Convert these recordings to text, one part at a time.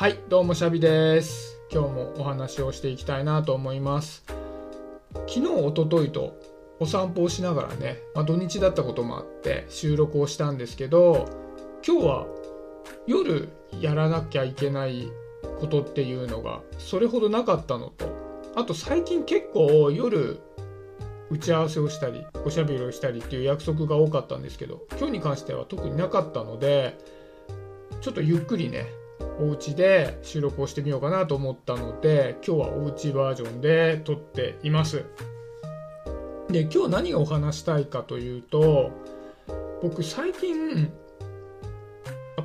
はいどうもシャビです。今日もお話をしていきたいなと思います。昨日おとといとお散歩をしながらね、まあ、土日だったこともあって収録をしたんですけど今日は夜やらなきゃいけないことっていうのがそれほどなかったのとあと最近結構夜打ち合わせをしたりおしゃべりをしたりっていう約束が多かったんですけど今日に関しては特になかったのでちょっとゆっくりねお家で収録をしてみようかなと思ったので今日はおうちバージョンで撮っています。で今日何をお話したいかというと僕最近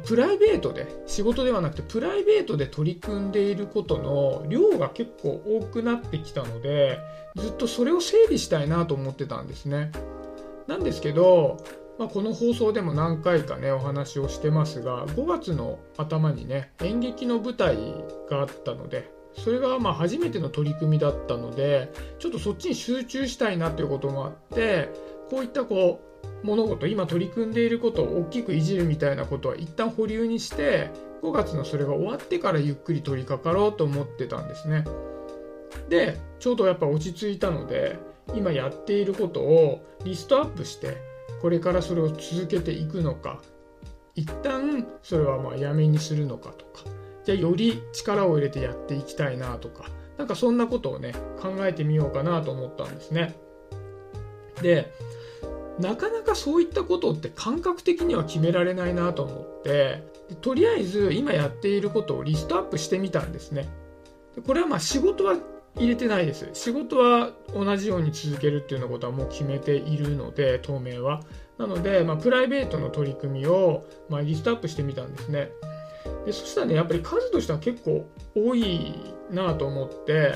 プライベートで仕事ではなくてプライベートで取り組んでいることの量が結構多くなってきたのでずっとそれを整理したいなと思ってたんですね。なんですけど、まあ、この放送でも何回かねお話をしてますが5月の頭にね演劇の舞台があったのでそれがまあ初めての取り組みだったのでちょっとそっちに集中したいなということもあってこういったこう物事今取り組んでいることを大きくいじるみたいなことは一旦保留にして5月のそれが終わってからゆっくり取り掛かろうと思ってたんですね。でちょうどやっぱ落ち着いたので今やっていることをリストアップしてこれからそれを続けていくのか。一旦それはまあやめにするのかとか。じゃあより力を入れてやっていきたいなとか。なんかそんなことをね考えてみようかなと思ったんですね。でなかなかそういったことって感覚的には決められないなと思ってとりあえず今やっていることをリストアップしてみたんですね。これはまあ仕事は入れてないです。仕事は同じように続けるっていうようなことはもう決めているので当面は。なので、まあ、プライベートの取り組みを、まあ、リストアップしてみたんですね。でそしたらねやっぱり数としては結構多いなと思って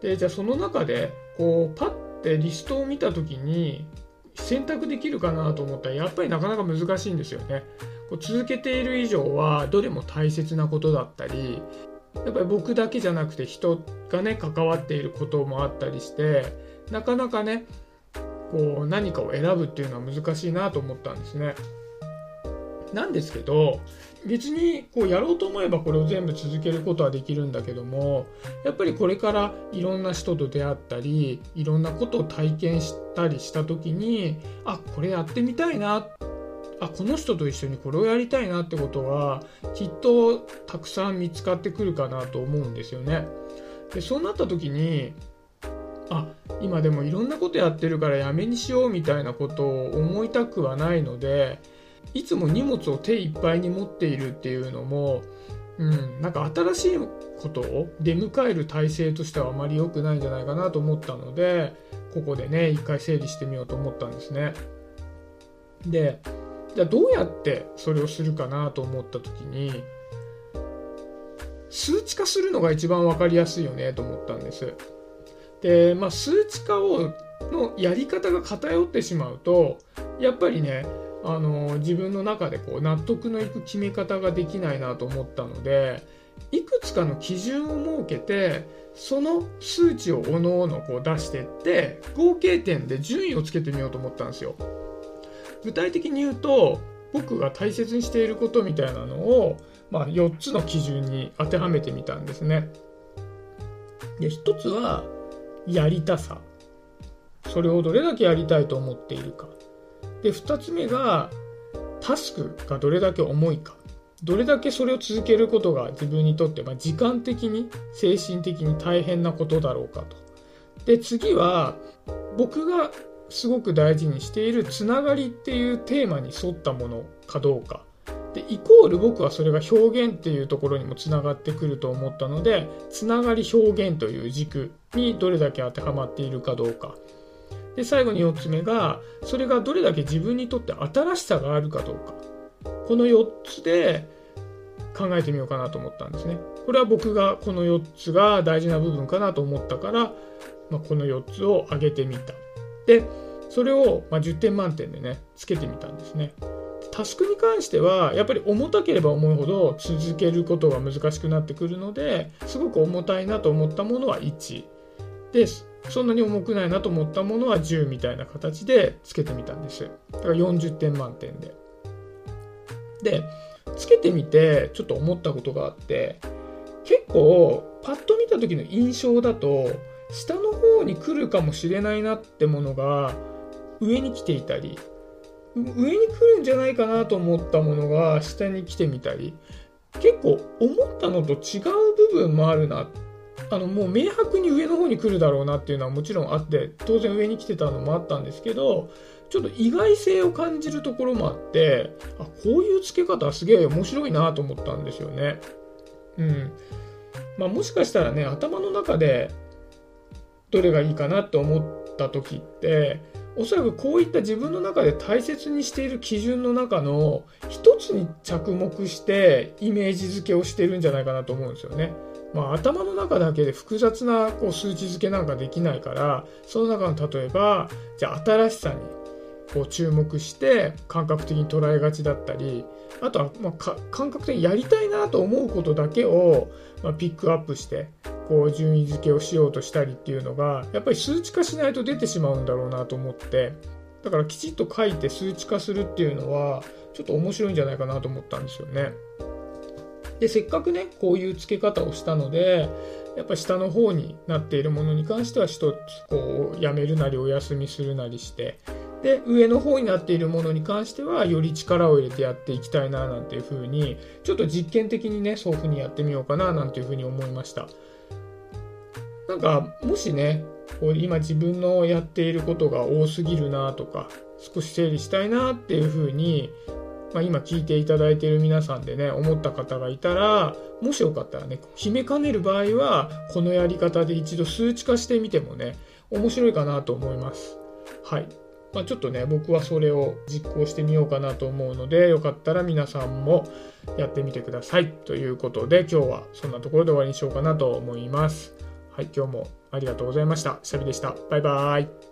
でじゃあその中でこうパッてリストを見た時に選択できるかなと思ったらやっぱりなかなか難しいんですよね。こう続けている以上はどれも大切なことだったりやっぱり僕だけじゃなくて人がね関わっていることもあったりしてなかなかねこう何かを選ぶっていうのは難しいなと思ったんですね。なんですけど別にこうやろうと思えばこれを全部続けることはできるんだけどもやっぱりこれからいろんな人と出会ったりいろんなことを体験したりした時にあこれやってみたいなっあこの人と一緒にこれをやりたいなってことはきっとたくさん見つかってくるかなと思うんですよね。でそうなった時にあ今でもいろんなことやってるからやめにしようみたいなことを思いたくはないのでいつも荷物を手いっぱいに持っているっていうのも、うん、なんか新しいことを出迎える体制としてはあまり良くないんじゃないかなと思ったのでここでね一回整理してみようと思ったんですね。でじゃあどうやってそれをするかなと思った時に数値化するのが一番分かりやすいよねと思ったんです。で、まあ、数値化をのやり方が偏ってしまうとやっぱりねあの自分の中でこう納得のいく決め方ができないなと思ったのでいくつかの基準を設けてその数値をおのおのこう出していって合計点で順位をつけてみようと思ったんですよ。具体的に言うと僕が大切にしていることみたいなのを、まあ、4つの基準に当てはめてみたんですね。で1つはやりたさ。それをどれだけやりたいと思っているか。で2つ目がタスクがどれだけ重いか。どれだけそれを続けることが自分にとって、ま、時間的に精神的に大変なことだろうかと。で次は僕がすごく大事にしているつながりっていうテーマに沿ったものかどうか。でイコール僕はそれが表現っていうところにもつながってくると思ったのでつながり表現という軸にどれだけ当てはまっているかどうか。で最後に4つ目がそれがどれだけ自分にとって新しさがあるかどうか。この4つで考えてみようかなと思ったんですね。これは僕がこの4つが大事な部分かなと思ったから、まあ、この4つを挙げてみた。でそれをま10点満点でねつけてみたんですねタスクに関してはやっぱり重たければ重いほど続けることが難しくなってくるのですごく重たいなと思ったものは1ですそんなに重くないなと思ったものは10みたいな形でつけてみたんです。だから40点満点で。で、つけてみてちょっと思ったことがあって、結構パッと見た時の印象だと下の方に来るかもしれないなってものが上に来ていたり上に来るんじゃないかなと思ったものが下に来てみたり結構思ったのと違う部分もあるなあのもう明白に上の方に来るだろうなっていうのはもちろんあって当然上に来てたのもあったんですけどちょっと意外性を感じるところもあってあこういう付け方すげえ面白いなと思ったんですよね。うんまあ、もしかしたらね頭の中でどれがいいかなって思った時っておそらくこういった自分の中で大切にしている基準の中の一つに着目してイメージ付けをしてるんじゃないかなと思うんですよね。まあ、頭の中だけで複雑なこう数値付けなんかできないからその中の例えばじゃあ新しさにこう注目して感覚的に捉えがちだったりあとはま感覚的にやりたいなと思うことだけをまピックアップしてこう順位付けをしようとしたりっていうのがやっぱり数値化しないと出てしまうんだろうなと思ってだからきちっと書いて数値化するっていうのはちょっと面白いんじゃないかなと思ったんですよね。でせっかくねこういう付け方をしたのでやっぱ下の方になっているものに関しては一つこうやめるなりお休みするなりしてで上の方になっているものに関してはより力を入れてやっていきたいななんていうふうにちょっと実験的にねそういうふうにやってみようかななんていうふうに思いましたなんかもしねこう今自分のやっていることが多すぎるなとか少し整理したいなっていうふうにまあ、今聞いていただいている皆さんでね思った方がいたらもしよかったらね決めかねる場合はこのやり方で一度数値化してみてもね面白いかなと思います。はい。まあ、ちょっとね僕はそれを実行してみようかなと思うのでよかったら皆さんもやってみてください。ということで今日はそんなところで終わりにしようかなと思います。はい今日もありがとうございました。シャビでした。バイバーイ。